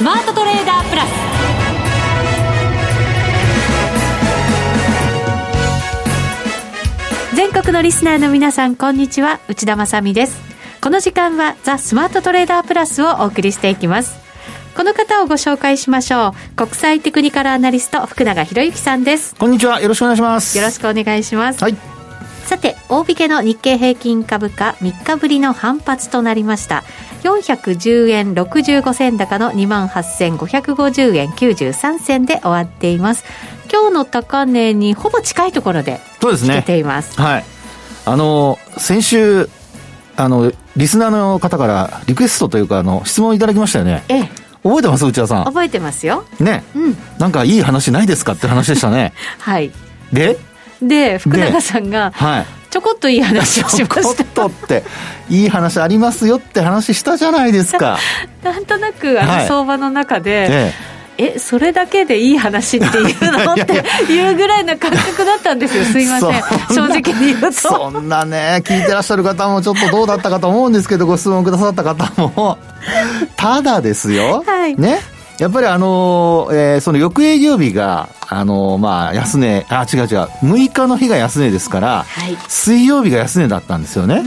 スマートトレーダープラス。全国のリスナーの皆さんこんにちは。内田まさです。この時間はザ・スマートトレーダープラスをお送りしていきます。この方をご紹介しましょう。国際テクニカルアナリスト福永博之さんです。こんにちは。よろしくお願いします。よろしくお願いします。はいさて大引けの日経平均株価3日ぶりの反発となりました。410円65銭高の2万8550円93銭で終わっています。今日の高値にほぼ近いところでそうですね。出ています。はい。あの先週あのリスナーの方からリクエストというかあの質問いただきましたよね。ええ。覚えてます？内田さん。覚えてますよ。ね、うん。なんかいい話ないですか？って話でしたね。はい。でで福永さんがはい。ちょこっといい話をしまちょこしっとっていい話ありますよって話したじゃないですか。た なんとなくあはい。の相場の中で、ええ。それだけでいい話っていうのっていうぐらいの感覚だったんですよ。すいません。正直に言うと。そんなね聞いてらっしゃる方もちょっとどうだったかと思うんですけどご質問くださった方も。ただですよ、はい。ねやっぱりあのーえーその翌営業日が、あのーまあ、安値、あ、違う違う、6日の日が安値ですから、はい水曜日が安値だったんですよね。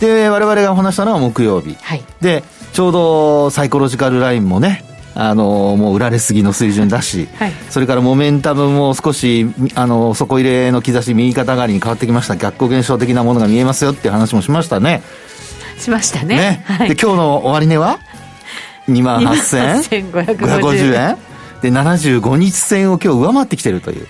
で、我々がお話したのは木曜日。はいで、ちょうどサイコロジカルラインもね、あのーもう売られすぎの水準だし、はいそれからモメンタムも少し、みあのー底入れの兆し、右肩上がりに変わってきました。逆行現象的なものが見えますよっていう話もしましたね。しましたねね。はいで、今日の終値は？2万8550 28,550円？で、75日線を今日上回ってきてるという。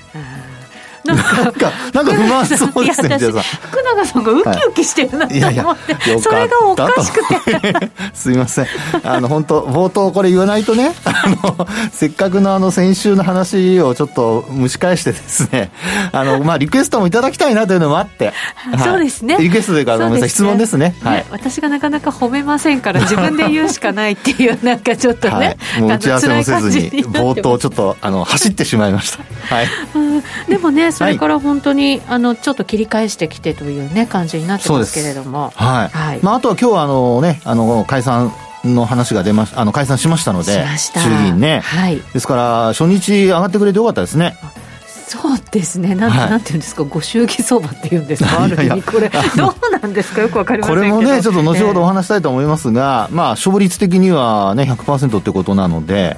なんかなんか、不満そうですね、福永さんがウキウキしてるなといやいや、思って、それがおかしくて すいません。あの、本当冒頭これ言わないとね、あの、せっかくのあの、先週の話をちょっと蒸し返してですね、あの、まあ、リクエストもいただきたいなというのもあって。は いそうですねリクエストというか、ごめんなさい、質問ですね。はい。私がなかなか褒めませんから自分で言うしかないっていうなんかちょっとね、はい。もう打ち合わせもせずに、冒頭ちょっと、あの、走ってしまいました。はい。うんでもねそれから本当に、あのちょっと切り返してきてというね感じになってますけれども。はい。はい。まあ、あとは今日はあのね、あの、解散の話が出ましあの、解散しましたので、しました。衆議院ね。はい。ですから、初日上がってくれてよかったですね。そうですね。なん,、はい。なんていうんですか？ご祝儀相場っていうんですか？ある意味これどうなんですか？よくわかりませこんけど。れもね、ちょっと後ほどおえ話したいと思いますが、まあ、勝率的にはね、100%ってことなので、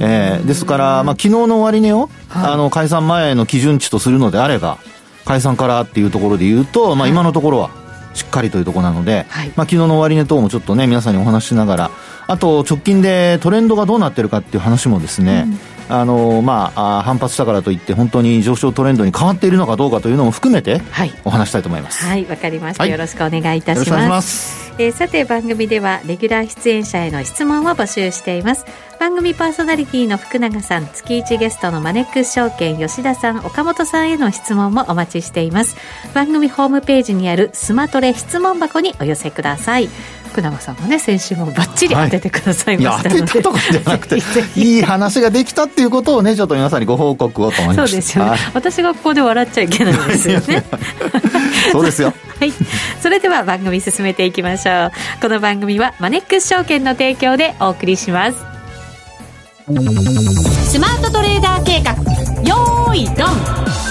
えーですから、まあ、昨日の終値を、はい。あの、解散前の基準値とするのであれば、解散からっていうところで言うと、まあ、今のところは、しっかりというところなので、はい。まあ、昨日の終値等もちょっとね、皆さんにお話ししながら、あと、直近でトレンドがどうなってるかっていう話もですね、あの、まあ、あ反発したからといって、本当に上昇トレンドに変わっているのかどうかというのも含めて、はい。お話したいと思います。はいわかりました、はい。よろしくお願いいたしまます。す。えーさて番組ではレギュラー出演者への質問を募集しています。番組パーソナリティの福永さん月1ゲストのマネックス証券吉田さん岡本さんへの質問もお待ちしています。番組ホームページにあるスマトレ質問箱にお寄せください福永さんがね先週もバッチリ当ててくださいいや、ましたので、当てたとかじゃなくて いい話ができたっていうことをね、ちょっと皆さんにご報告をと思いま。そうですよね、はい私がここで笑っちゃいけないんですよね そうですよ。はい。それでは番組進めていきましょう。この番組はマネックス証券の提供でお送りします。スマートトレーダー計画、よーい、ドン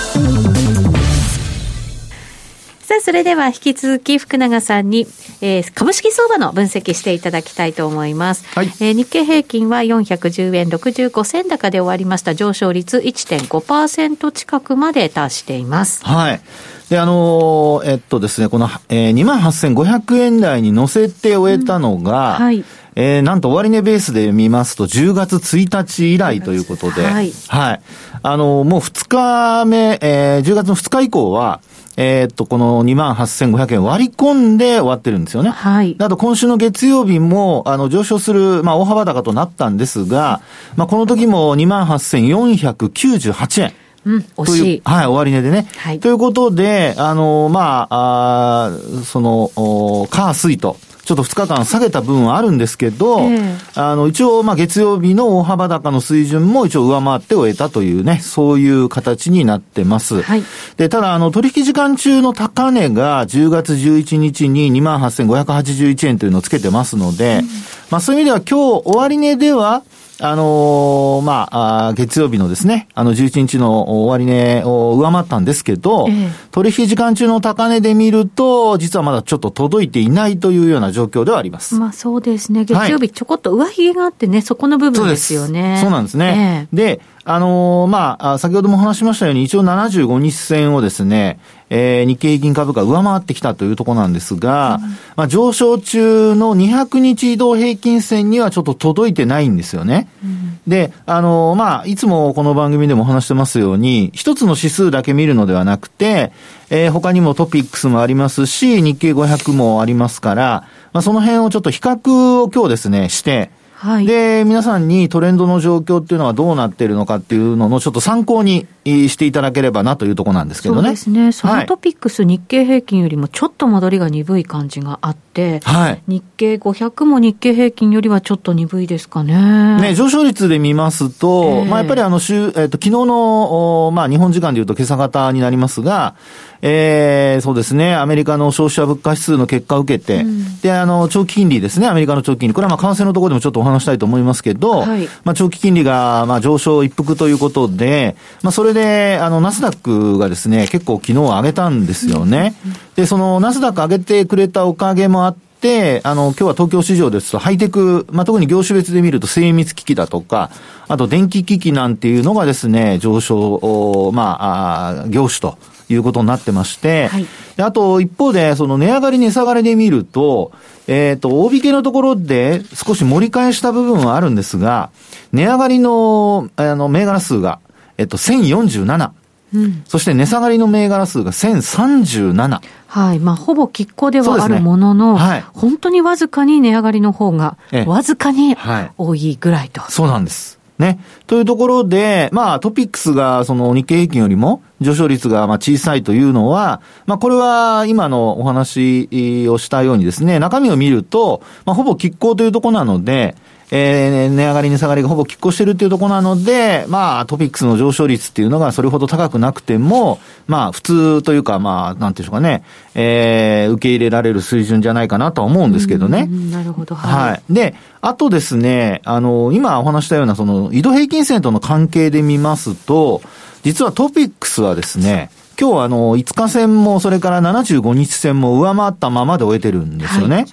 さあ、それでは引き続き福永さんに、えー株式相場の分析していただきたいと思います。はいえー日経平均は410円65銭高で終わりました。上昇率1.5%近くまで達しています。はい。で、あのーえっとですね、この、えー、28,500円台に乗せて終えたのが、うんはいえーなんと終値ベースで見ますと10月1日以来ということで、はいはい。あのーもう2日目、えー10月の2日以降は、えーっと、この28,500円割り込んで終わってるんですよね。はいあと今週の月曜日も、あの、上昇する、まあ、大幅高となったんですが、まあ、この時も28,498円。うん、惜しい。はい、終値でね。はいということで、あの、まあ、あーその、お火水と、ちょっと2日間下げた分はあるんですけど、ええ。あの、一応、まあ、月曜日の大幅高の水準も一応上回って終えたというね、そういう形になってます。はい。で、ただ、あの、取引時間中の高値が10月11日に28,581円というのをつけてますので、まあ、そういう意味では今日終値では、あのー、まああ、月曜日のですね、あの11日の終値を上回ったんですけど、ええ、取引時間中の高値で見ると、実はまだちょっと届いていないというような状況ではあります。まあそうですね。月曜日ちょこっと上髭があってね、はい、そこの部分ですよね。そうなんですね。え、で、あのー、まあ、先ほども話しましたように、一応75日線をですね、えー、日経平均株価上回ってきたというところなんですが、うん、まあ、上昇中の200日移動平均線にはちょっと届いてないんですよね。うん、で、あのー、まあ、いつもこの番組でも話してますように、一つの指数だけ見るのではなくて、えー、他にもトピックスもありますし、日経500もありますから、まあ、その辺をちょっと比較を今日ですね、して、はい、で、皆さんにトレンドの状況っていうのはどうなっているのかっていうののちょっと参考にしていただければなというところなんですけどね。そうですね。そのトピックス、はい、日経平均よりもちょっと戻りが鈍い感じがあって、はい、日経500も日経平均よりはちょっと鈍いですかね。ね、上昇率で見ますと、えー、まあやっぱりあの週、えっ、ー、と、昨日の、まあ日本時間で言うと今朝方になりますが、えー、そうですね、アメリカの消費者物価指数の結果を受けて、うん、で、あの、長期金利ですね、アメリカの長期金利。これはまあ為替のところでもちょっとお話したいと思いますけど、はい、まあ長期金利がまあ上昇一服ということで、まあそれで、あの、ナスダックがですね、結構昨日上げたんですよね。うん、で、そのナスダック上げてくれたおかげもあって、あの、今日は東京市場ですと、ハイテク、まあ、特に業種別で見ると精密機器だとか、あと電気機器なんていうのがですね、上昇、まあ、あ業種ということになってまして、はい、あと一方で、その値上がり値下がりで見ると、えっ、ー、と、大引けのところで少し盛り返した部分はあるんですが、値上がりの、あの、銘柄数が、えっと、1047。うん、そして値下がりの銘柄数が1037。はい。まあ、ほぼ拮抗ではあるものの、ねはい、本当にわずかに値上がりの方が、わずかに多いぐらいと。そうなんです。ね。というところで、まあトピックスがその日経平均よりも上昇率がまあ小さいというのは、まあこれは今のお話をしたようにですね、中身を見ると、まあほぼ拮抗というところなので、えー、値上がり値下がりがほぼ拮抗してるっていうところなので、まあ、トピックスの上昇率っていうのがそれほど高くなくても、まあ、普通というか、まあ、なんていうんでしょうかね、えー、受け入れられる水準じゃないかなとは思うんですけどね。なるほど、はい。はい。で、あとですね、あの、今お話したような、その、移動平均線との関係で見ますと、実はトピックスはですね、今日はあの、5日線も、それから75日線も上回ったままで終えてるんですよね。はい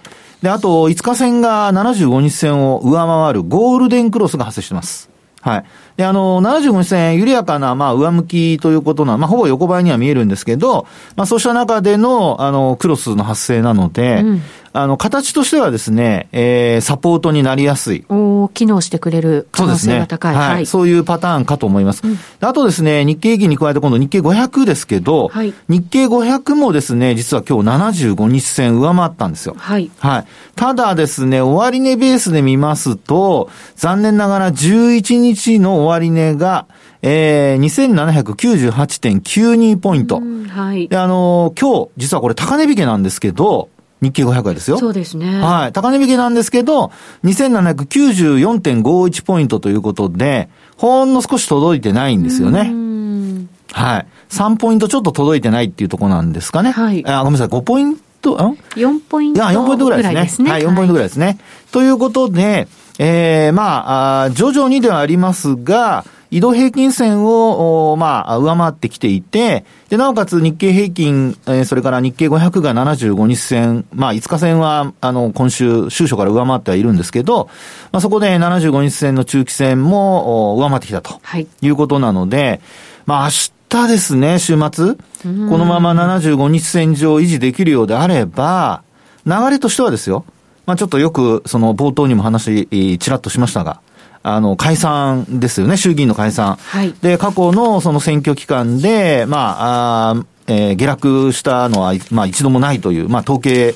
で、あと、5日線が75日線を上回るゴールデンクロスが発生してます。はい。で、あの、75日線、緩やかな、まあ、上向きということな、まあ、ほぼ横ばいには見えるんですけど、まあ、そうした中での、あの、クロスの発生なので、うん、あの、形としてはですね、えー、サポートになりやすい。お機能してくれる可能性が高い。そうですね。はい。はい、そういうパターンかと思います。うん、あとですね、日経平均に加えて今度日経500ですけど、はい、日経500もですね、実は今日75日線上回ったんですよ。はい。はい。ただですね、終値ベースで見ますと、残念ながら11日の終値が、えー、2798.92ポイント。はい。で、あのー、今日、実はこれ高値引けなんですけど、日経500円ですよ。そうですね。はい。高値引きなんですけど、2794.51ポイントということで、ほんの少し届いてないんですよね。はい。3ポイントちょっと届いてないっていうところなんですかね。はい。あ、ごめんなさい、5ポイント、ん ?4 ポイント。あ、4ポイントぐらいですね。ですねはい、4ポイントぐらいですね。はい、ということで、えー、まあ徐々にではありますが、移動平均線を、まあ、上回ってきていて、で、なおかつ日経平均、えー、それから日経500が75日線、まあ、5日線は、あの、今週、週初から上回ってはいるんですけど、まあ、そこで75日線の中期線も上回ってきたと。はい。いうことなので、まあ、明日ですね、週末、このまま75日線上維持できるようであれば、流れとしてはですよ、まあ、ちょっとよく、その冒頭にも話、ちらっとしましたが、あの、解散ですよね、衆議院の解散。はい。で、過去のその選挙期間で、まあ、あえー、下落したのは、まあ一度もないという、まあ統計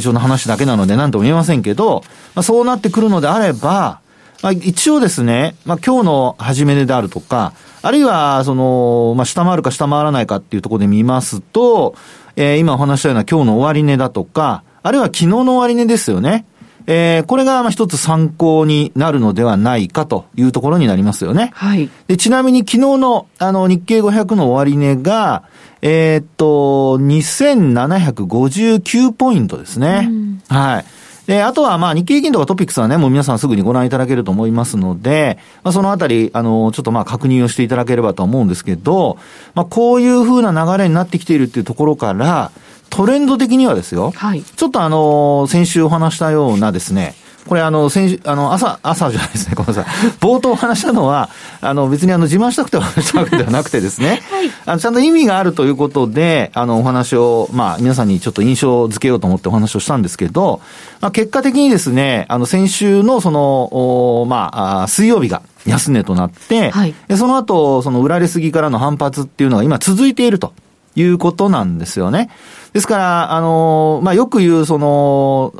上の話だけなので何とも言えませんけど、まあそうなってくるのであれば、まあ一応ですね、まあ今日の始め値であるとか、あるいは、その、まあ下回るか下回らないかっていうところで見ますと、えー、今お話したような今日の終値だとか、あるいは昨日の終値ですよね。えー、これがまあ一つ参考になるのではないかというところになりますよね。はい。で、ちなみに昨日のあの日経500の終値が、えー、っと、2759ポイントですね。はい。で、あとは、まあ、日経平均とかトピックスはね、もう皆さんすぐにご覧いただけると思いますので、まあ、そのあたり、あの、ちょっとまあ、確認をしていただければと思うんですけど、まあ、こういう風な流れになってきているっていうところから、トレンド的にはですよ、はい、ちょっとあの、先週お話したようなですね、これあの、先あの、朝、朝じゃないですね、ごめんなさい。冒頭話したのは、あの、別にあの、自慢したくて話したわけではなくてですね、はい、あの、ちゃんと意味があるということで、あの、お話を、まあ、皆さんにちょっと印象づけようと思ってお話をしたんですけど、まあ、結果的にですね、あの、先週のその、おまあ、水曜日が、安値となって、はい、その後、その売られすぎからの反発っていうのが今続いているということなんですよね。ですから、あの、まあ、よく言う、その、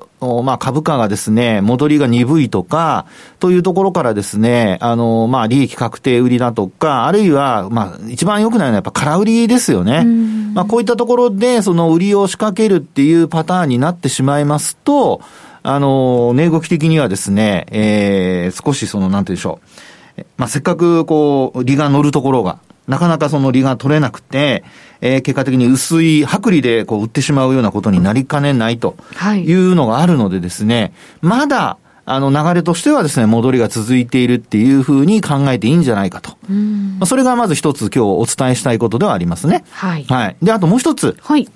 まあ、株価がですね、戻りが鈍いとか、というところからですね、あの、まあ、利益確定売りだとか、あるいは、まあ、一番良くないのはやっぱ空売りですよね。まあ、こういったところで、その売りを仕掛けるっていうパターンになってしまいますと、あの、値動き的にはですね、えー、少しその、なんて言うんでしょう。まあ、せっかく、こう、利が乗るところが、なかなかその利が取れなくて、えー、結果的に薄い薄利でこう売ってしまうようなことになりかねないというのがあるのでですね、まだ、あの流れとしてはですね、戻りが続いているっていうふうに考えていいんじゃないかと。まあ、それがまず一つ今日お伝えしたいことではありますね。はい。はい。で、あともう一つ。はい。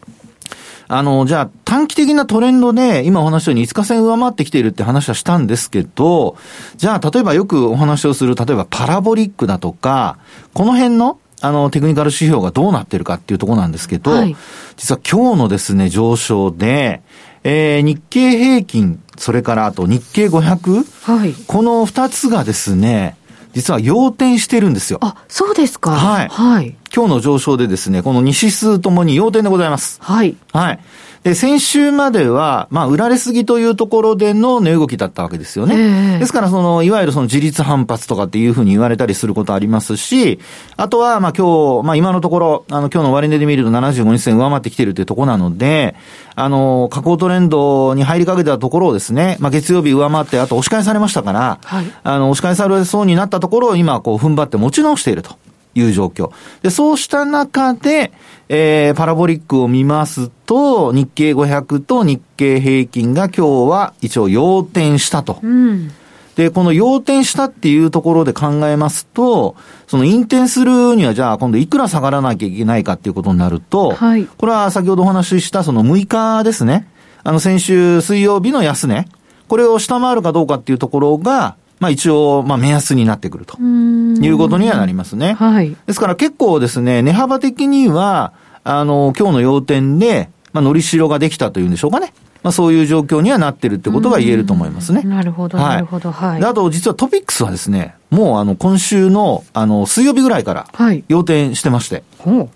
あの、じゃあ短期的なトレンドで、今お話したように5日線上回ってきているって話はしたんですけど、じゃあ例えばよくお話をする、例えばパラボリックだとか、この辺のあの、テクニカル指標がどうなってるかっていうところなんですけど、はい、実は今日のですね、上昇で、えー、日経平均、それからあと日経500、はい、この2つがですね、実は要点してるんですよ。あ、そうですか。はい。はい。今日の上昇でですね、この2指数ともに要点でございます。はい。はい。で、先週までは、まあ、売られすぎというところでの値動きだったわけですよね。えー、ですから、その、いわゆるその自立反発とかっていうふうに言われたりすることありますし、あとは、まあ、今日、まあ、今のところ、あの、今日の割値で見ると75日線上回ってきてるっていうところなので、あの、下降トレンドに入りかけたところをですね、まあ、月曜日上回って、あと押し返されましたから、はい、あの、押し返されそうになったところを今、こう、踏ん張って持ち直していると。いう状況。で、そうした中で、えー、パラボリックを見ますと、日経500と日経平均が今日は一応要点したと。うん、で、この要点したっていうところで考えますと、その引転するにはじゃあ今度いくら下がらなきゃいけないかっていうことになると、はい、これは先ほどお話ししたその6日ですね。あの先週水曜日の安値。これを下回るかどうかっていうところが、まあ一応、まあ目安になってくるということにはなりますね。はい。ですから結構ですね、値幅的には、あの、今日の要点で、まあ、のりしろができたというんでしょうかね。まあ、そういう状況にはなってるってことが言えると思いますね。なるほど、なるほど。はい。あと、実はトピックスはですね、もうあの、今週の、あの、水曜日ぐらいから、要点してまして。はい、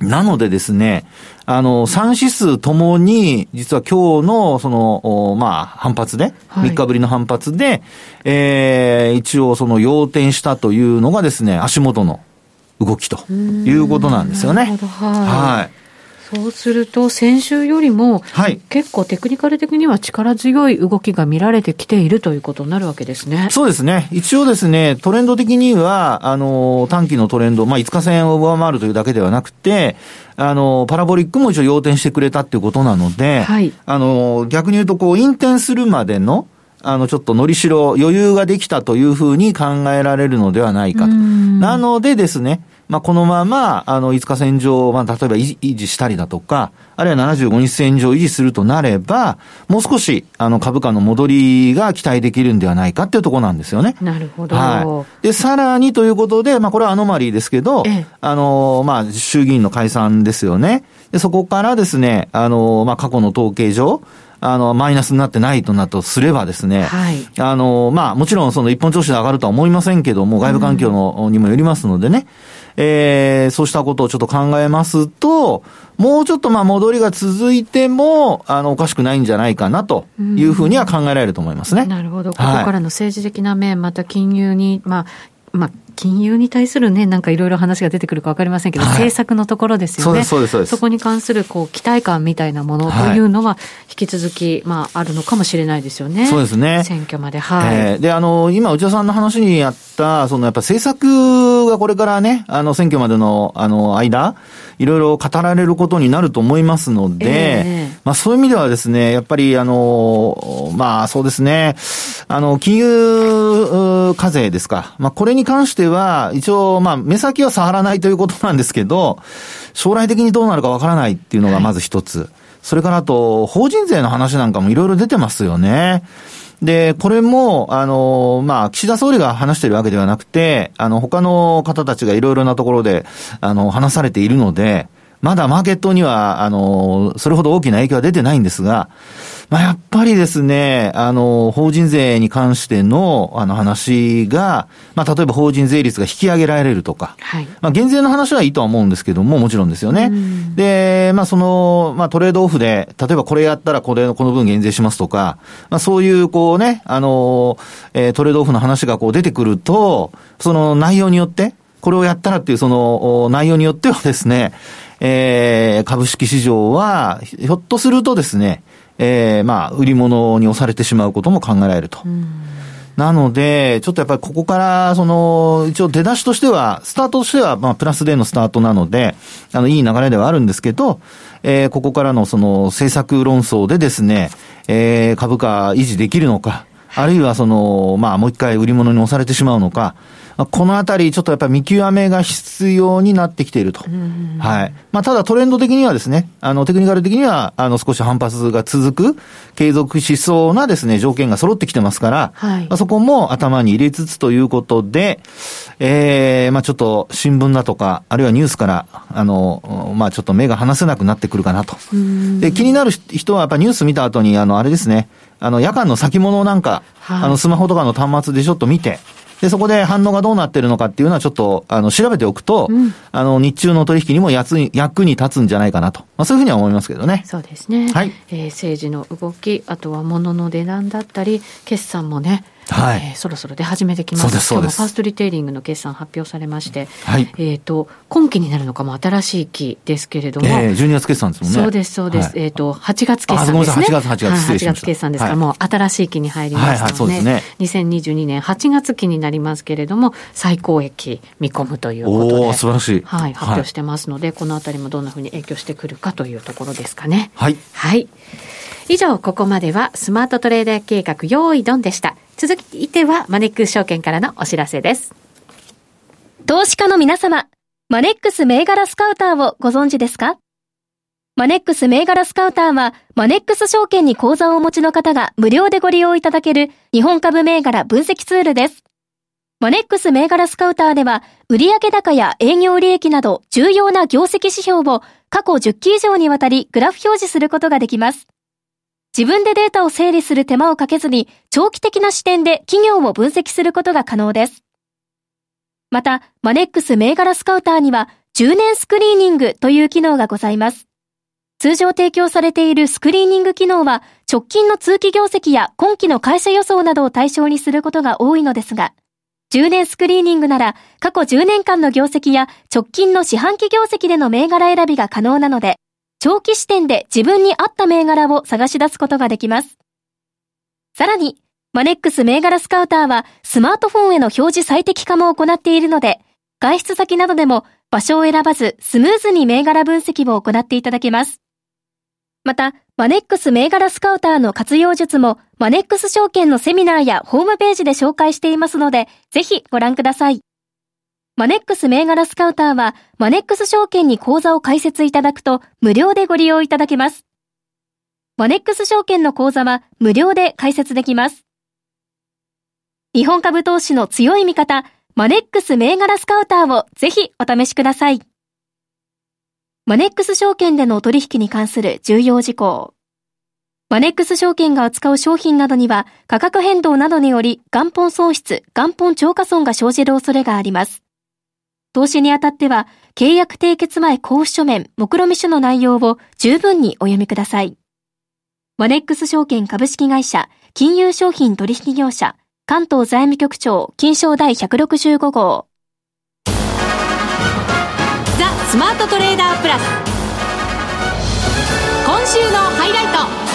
なのでですね、あの、3指数ともに、実は今日の、その、まあ、反発で、3日ぶりの反発で、えー、一応その要点したというのがですね、足元の動きということなんですよね。はい。はいそうすると、先週よりも、はい、結構テクニカル的には力強い動きが見られてきているということになるわけですね。そうですね。一応ですね、トレンド的には、あの、短期のトレンド、まあ、5日線を上回るというだけではなくて、あの、パラボリックも一応要点してくれたっていうことなので、はい、あの、逆に言うと、こう、引転するまでの、あの、ちょっとのりしろ、余裕ができたというふうに考えられるのではないかと。なのでですね、まあ、このまま、あの、5日線上、まあ、例えば維持したりだとか、あるいは75日線上維持するとなれば、もう少し、あの、株価の戻りが期待できるんではないかっていうところなんですよね。なるほど。はい。で、さらにということで、まあ、これはアノマリーですけど、あの、まあ、衆議院の解散ですよね。で、そこからですね、あの、まあ、過去の統計上、あの、マイナスになってないとなとすればですね、はい、あの、まあ、もちろんその一本調子で上がるとは思いませんけども、外部環境の、にもよりますのでね、えー、そうしたことをちょっと考えますと、もうちょっとまあ戻りが続いても、あの、おかしくないんじゃないかなというふうには考えられると思いますね。なるほど。ここからの政治的な面、また金融に、まあ、まあ、金融に対するね、なんかいろいろ話が出てくるか分かりませんけど、はい、政策のところですよね。そうです、そうです。そこに関するこう期待感みたいなものというのは、引き続き、まあ、あるのかもしれないですよね。そうですね。選挙まで、はい。えー、で、あの、今、内田さんの話にあった、そのやっぱ政策がこれからね、あの、選挙までの、あの、間、いろいろ語られることになると思いますので、えー、まあそういう意味ではですね、やっぱりあの、まあそうですね、あの、金融課税ですか。まあこれに関しては、一応、まあ目先は触らないということなんですけど、将来的にどうなるかわからないっていうのがまず一つ。はい、それからあと、法人税の話なんかもいろいろ出てますよね。で、これも、あの、まあ、岸田総理が話しているわけではなくて、あの、他の方たちがいろいろなところで、あの、話されているので、まだマーケットには、あの、それほど大きな影響は出てないんですが、まあ、やっぱりですね、あの、法人税に関しての、あの話が、まあ、例えば法人税率が引き上げられるとか、はい、まあ、減税の話はいいとは思うんですけども、もちろんですよね。で、まあ、その、まあ、トレードオフで、例えばこれやったらこれ、この分減税しますとか、まあ、そういう、こうね、あの、えー、トレードオフの話がこう出てくると、その内容によって、これをやったらっていうその内容によってはですね、えー、株式市場は、ひょっとするとですね、えー、まあ、売り物に押されてしまうことも考えられると。なので、ちょっとやっぱりここから、その、一応出だしとしては、スタートとしては、まあ、プラスでのスタートなので、あの、いい流れではあるんですけど、えー、ここからのその、政策論争でですね、えー、株価維持できるのか、あるいはその、まあ、もう一回売り物に押されてしまうのか、このあたり、ちょっとやっぱり見極めが必要になってきていると。はい。まあ、ただトレンド的にはですね、あの、テクニカル的には、あの、少し反発が続く、継続しそうなですね、条件が揃ってきてますから、はい、まあ、そこも頭に入れつつということで、ええー、まあ、ちょっと新聞だとか、あるいはニュースから、あの、まあ、ちょっと目が離せなくなってくるかなと。で、気になる人はやっぱニュース見た後に、あの、あれですね、あの、夜間の先物なんか、はい、あの、スマホとかの端末でちょっと見て、で、そこで反応がどうなってるのかっていうのはちょっと、あの、調べておくと、うん、あの、日中の取引にも役に役に立つんじゃないかなと。まあ、そういうふうには思いますけどね。そうですね。はい。えー、政治の動き、あとは物の値段だったり、決算もね、はい、えー、そろそろ出始めてきます。そうです今日もファーストリテイリングの決算発表されまして、はい、えっ、ー、と、今期になるのかも新しい期ですけれども、えー、12月決算ですもんね。そうです、そうです。はい、えっ、ー、と、8月決算ですね。8月、8月、8月決算ですから、はい、もう新しい期に入りましたので、はいはい、ね。2022年8月期になりますけれども、最高益見込むということで、素晴らしい。はい、発表してますので、このあたりもどんなふうに影響してくるかというところですかね。はい。はい。以上、ここまではスマートトレーダー計画用意ドンでした。続いてはマネックス証券からのお知らせです。投資家の皆様、マネックス銘柄スカウターをご存知ですか？マネックス銘柄スカウターは、マネックス証券に口座をお持ちの方が無料でご利用いただける日本株銘柄分析ツールです。マネックス銘柄スカウターでは、売上高や営業利益など重要な業績指標を過去10期以上にわたりグラフ表示することができます。自分でデータを整理する手間をかけずに、長期的な視点で企業を分析することが可能です。また、マネックス銘柄スカウターには、10年スクリーニングという機能がございます。通常提供されているスクリーニング機能は、直近の通期業績や今期の会社予想などを対象にすることが多いのですが、10年スクリーニングなら、過去10年間の業績や直近の四半期業績での銘柄選びが可能なので、長期視点で自分に合った銘柄を探し出すことができます。さらに、マネックス銘柄スカウターはスマートフォンへの表示最適化も行っているので、外出先などでも場所を選ばずスムーズに銘柄分析を行っていただけます。また、マネックス銘柄スカウターの活用術もマネックス証券のセミナーやホームページで紹介していますので、ぜひご覧ください。マネックス銘柄スカウターは、マネックス証券に口座を開設いただくと、無料でご利用いただけます。マネックス証券の口座は、無料で開設できます。日本株投資の強い味方、マネックス銘柄スカウターをぜひお試しください。マネックス証券での取引に関する重要事項。マネックス証券が扱う商品などには価格変動などにより元本損失、元本超過損が生じる恐れがあります。投資にあたっては、契約締結前交付書面、目論見書の内容を十分にお読みください。マネックス証券株式会社、金融商品取引業者、関東財務局長、金賞第165号。ザ・スマートトレーダープラス。今週のハイライト。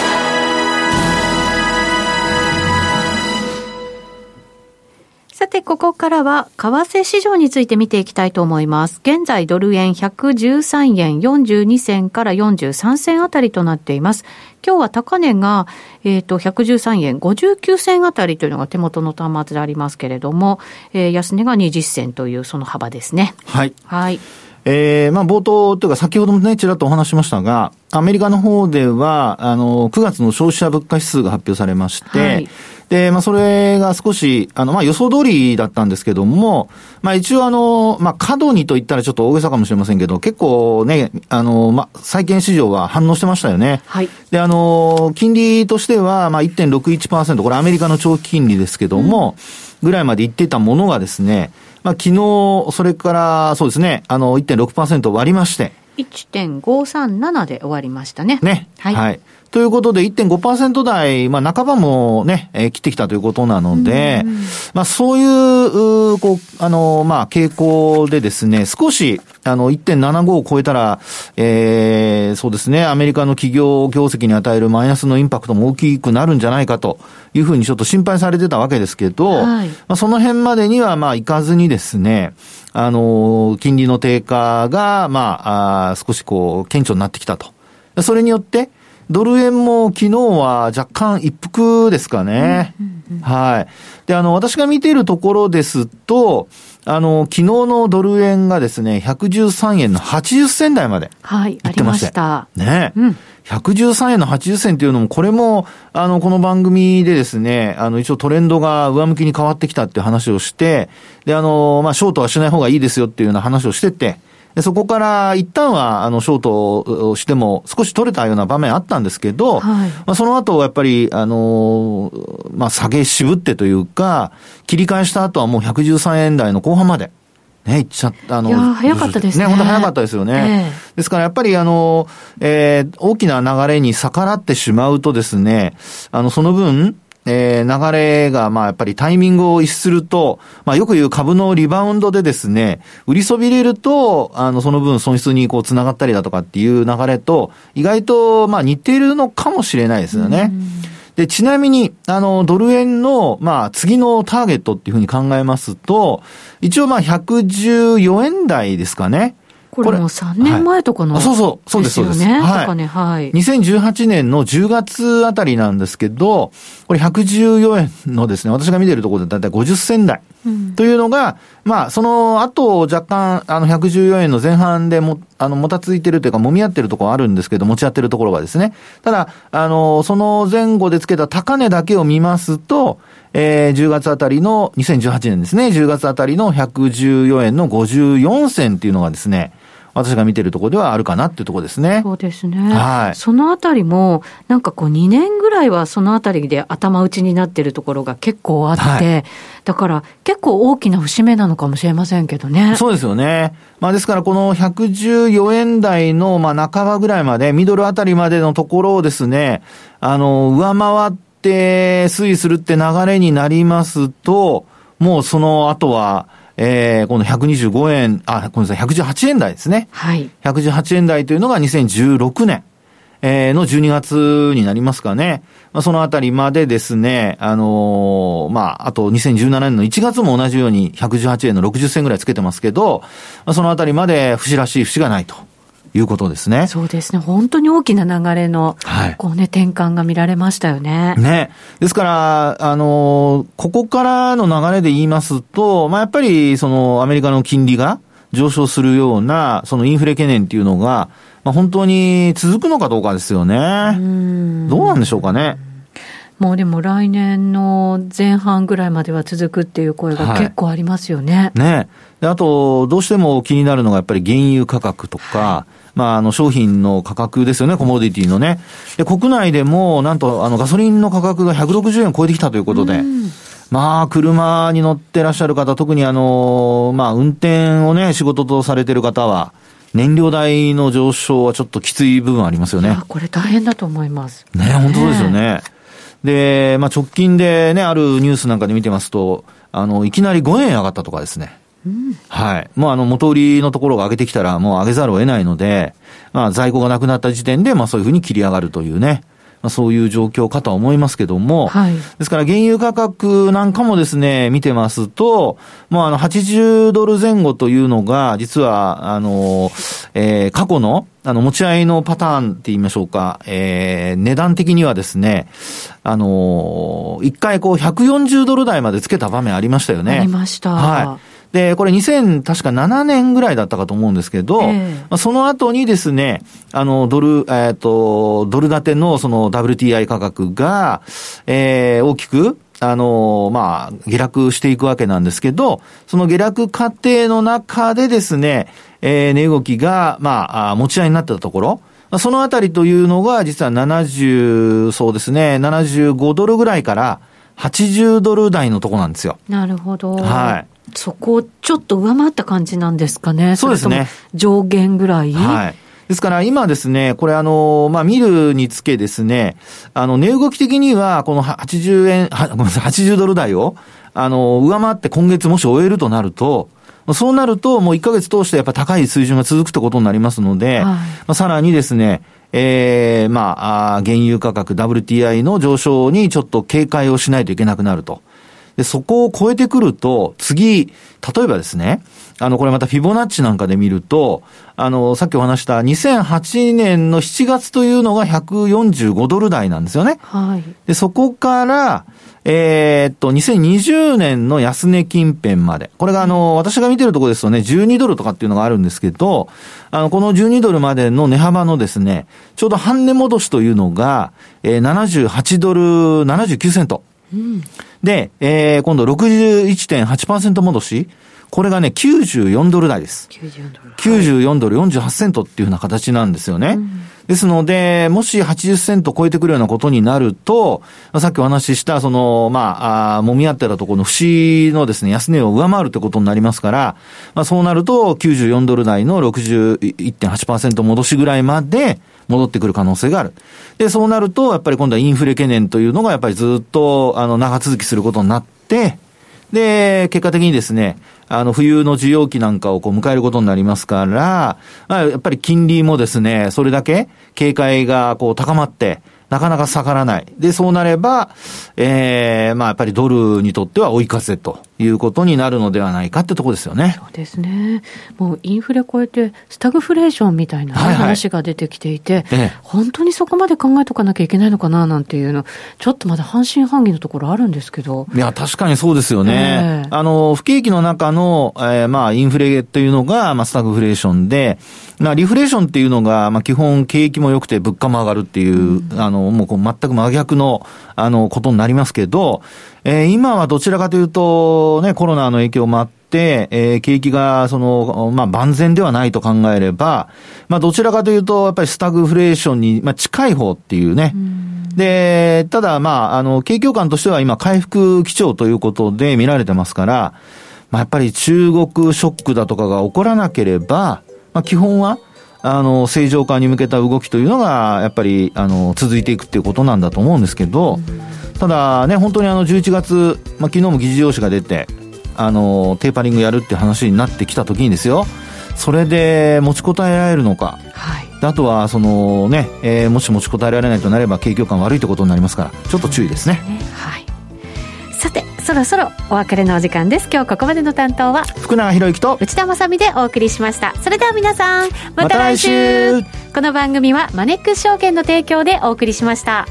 さて、ここからは、為替市場について見ていきたいと思います。現在、ドル円113円42銭から43銭あたりとなっています。今日は高値が、えっ、と、113円59銭あたりというのが手元の端末でありますけれども、えー安値が20銭というその幅ですね。はい。はい。えー、まあ冒頭というか先ほどもね、ちらっとお話ししましたが、アメリカの方では、あの、9月の消費者物価指数が発表されまして、はいで、まあそれが少し、あの、まあ予想通りだったんですけども、まあ一応あの、まあ過度にと言ったらちょっと大げさかもしれませんけど、結構ね、あの、まあ債券市場は反応してましたよね。はい。で、あの、金利としては、まあ1.61%、これアメリカの長期金利ですけども、ぐらいまで行ってたものがですね、まあ昨日、それから、そうですね、あの、1.6%割りまして、1.537で終わりましたね。ね。はいということで、1.5%台、まあ、半ばもね、えー切ってきたということなので、まあ、そういう、こう、あの、まあ、傾向でですね、少し、あの、1.75を超えたら、えー、そうですね、アメリカの企業業績に与えるマイナスのインパクトも大きくなるんじゃないかというふうにちょっと心配されてたわけですけど、はいまあ、その辺までには、まあ、いかずにですね、あの、金利の低下が、まあ、あー少しこう、顕著になってきたと。それによって、ドル円も昨日は若干一服ですかね。はい。で、あの、私が見ているところですと、あの、昨日のドル円がですね、113円の80銭台まではい、ありま行ってましてした。ね、うん113円の80銭っていうのも、これも、あの、この番組でですね、あの、一応トレンドが上向きに変わってきたっていう話をして、で、あの、まあ、ショートはしない方がいいですよっていうような話をしてて、でそこから一旦は、あの、ショートをしても少し取れたような場面あったんですけど、はい。まあ、その後、やっぱり、あの、まあ、下げ渋ってというか、切り返した後はもう113円台の後半まで、ね、いっちゃった、あの、早かったですね。ね、本当早かったですよね。えですからやっぱりあの、えー大きな流れに逆らってしまうとですね、あの、その分、えー流れが、まあ、やっぱりタイミングを逸すると、まあ、よく言う株のリバウンドでですね、売りそびれると、あの、その分損失にこう、繋がったりだとかっていう流れと、意外と、まあ、似ているのかもしれないですよね。で、ちなみに、あの、ドル円の、まあ、次のターゲットっていうふうに考えますと、一応まあ、114円台ですかね。これもう3年前とかの、あそうそうそうですそうですよね。はいはい。2018年の10月あたりなんですけど、これ114円のですね、私が見てるところでだいたい50銭台うんというのが、まあ、その後若干、あの、114円の前半でも、あの、もたついてるというか、揉み合ってるところあるんですけど、持ち合ってるところがですね。ただ、あの、その前後でつけた高値だけを見ますと、えー、10月あたりの、2018年ですね、10月あたりの114円の54銭っていうのがですね、私が見てるところではあるかなっていうところですね。そうですね。はいそのあたりも、なんかこう2年ぐらいはそのあたりで頭打ちになってるところが結構あって、はだから結構大きな節目なのかもしれませんけどね。そうですよね。まあですからこの114円台のまあ半ばぐらいまで、ミドルあたりまでのところをですね、あの、上回って推移するって流れになりますと、もうその後は、えー、この125円、あ、ごめんなさい、118円台ですね。はい。118円台というのが2016年。えーの12月になりますかね。まあ、そのあたりまでですね、あのーまあ、あと2017年の1月も同じように118円の60銭ぐらいつけてますけど、まあ、そのあたりまで節らしい節がないということですね。そうですね。本当に大きな流れの、はいこうね、転換が見られましたよね。ね。ですから、あのーここからの流れで言いますと、まあ、やっぱり、その、アメリカの金利が上昇するような、そのインフレ懸念っていうのが、まあ、本当に続くのかどうかですよね。うんどうなんでしょうかね。もうでも来年の前半ぐらいまでは続くっていう声がはい結構ありますよね。ね。で、あと、どうしても気になるのがやっぱり原油価格とか、まあ、あの、商品の価格ですよね、コモディティのね。で、国内でも、なんと、あの、ガソリンの価格が160円超えてきたということで、うんまあ、車に乗ってらっしゃる方、特にあの、まあ、運転をね、仕事とされてる方は、燃料代の上昇はちょっときつい部分ありますよね。これ大変だと思います。ね、本当ですよね。で、まあ、直近でね、あるニュースなんかで見てますと、あの、いきなり5円上がったとかですね。うん、はい。もうあの、元売りのところが上げてきたら、もう上げざるを得ないので、まあ、在庫がなくなった時点で、まあ、そういうふうに切り上がるというね。まあ、そういう状況かとは思いますけども、はい、ですから原油価格なんかもですね、見てますと、もうあの80ドル前後というのが、実は、あの、えー、過去の、あの、持ち合いのパターンって言いましょうか、えー、値段的にはですね、あの一回こう140ドル台までつけた場面ありましたよね。ありました。はい。で、これ2000確か7年ぐらいだったかと思うんですけど、えー、まあ、その後にですね、あの、ドル、えっ、ー、と、ドル建てのその WTI 価格が、えー、大きく、あの、まあ、下落していくわけなんですけど、その下落過程の中でですね、えー、値動きが、まあ、持ち合いになってたところ、そのあたりというのが、実は70、そうですね、75ドルぐらいから80ドル台のとこなんですよ。なるほど。はい。そこをちょっと上回った感じなんですかね。そうですね。上限ぐらい？はい。ですから今ですね、これあの、まあ、見るにつけですね、あの、値動き的には、この80円、は、ごめんなさい、80ドル台を、あの、上回って今月もし終えるとなると、そうなると、もう1ヶ月通してやっぱ高い水準が続くってことになりますので、はい、まあ、さらにですね、ええー、まあ、原油価格 WTI の上昇にちょっと警戒をしないといけなくなると。で、そこを超えてくると、次、例えばですね、あの、これまたフィボナッチなんかで見ると、あの、さっきお話した2008年の7月というのが145ドル台なんですよね。はい。で、そこから、えー、っと、2020年の安値近辺まで。これがあの、私が見てるところですとね、12ドルとかっていうのがあるんですけど、あの、この12ドルまでの値幅のですね、ちょうど半値戻しというのが、えー、78ドル79セント。うん、で、えー、今度61.8%戻し。これがね、94ドル台です。94ドル。94ドル48セントっていうふうな形なんですよね。うん、ですので、もし80セント超えてくるようなことになると、さっきお話しした、その、まあ、あ揉み合ってたところの節のですね、安値を上回るってことになりますから、まあ、そうなると、94ドル台の61.8%戻しぐらいまで、戻ってくる可能性がある。で、そうなると、やっぱり今度はインフレ懸念というのがやっぱりずっと、あの、長続きすることになって、で、結果的にですね、あの、冬の需要期なんかをこう迎えることになりますから、あ、やっぱり金利もですね、それだけ警戒がこう高まって、なかなか下がらない。で、そうなれば、ええー、まあやっぱりドルにとっては追い風ということになるのではないかってとこですよね。そうですね。もうインフレ超えて、スタグフレーションみたいな、はいはい、話が出てきていて、ええ、本当にそこまで考えとかなきゃいけないのかななんていうの、ちょっとまだ半信半疑のところあるんですけど。いや、確かにそうですよね。えー、あの、不景気の中の、えー、まあインフレというのが、まあスタグフレーションで、まあリフレーションっていうのが、まあ基本景気も良くて物価も上がるっていう、うん、あの、もうこう全く真逆の、あの、ことになりますけど、えー、今はどちらかというと、ね、コロナの影響もあって、えー、景気が、その、まあ、万全ではないと考えれば、まあ、どちらかというと、やっぱりスタグフレーションに、まあ、近い方っていうね。うで、ただ、まあ、あの、景況感としては今、回復基調ということで見られてますから、まあ、やっぱり中国ショックだとかが起こらなければ、まあ、基本は、あの、正常化に向けた動きというのが、やっぱり、あの、続いていくっていうことなんだと思うんですけど、ただね、本当にあの、11月、まあ、昨日も議事要旨が出て、あの、テーパリングやるって話になってきた時にですよ、それで持ちこたえられるのか。はい。あとは、そのね、えー、もし持ちこたえられないとなれば、景況感悪いってことになりますから、ちょっと注意ですね。すねはい。さて、そろそろお別れのお時間です今日ここまでの担当は福永博之と内田まさでお送りしましたそれでは皆さんまた来週ま、この番組はマネックス証券の提供でお送りしました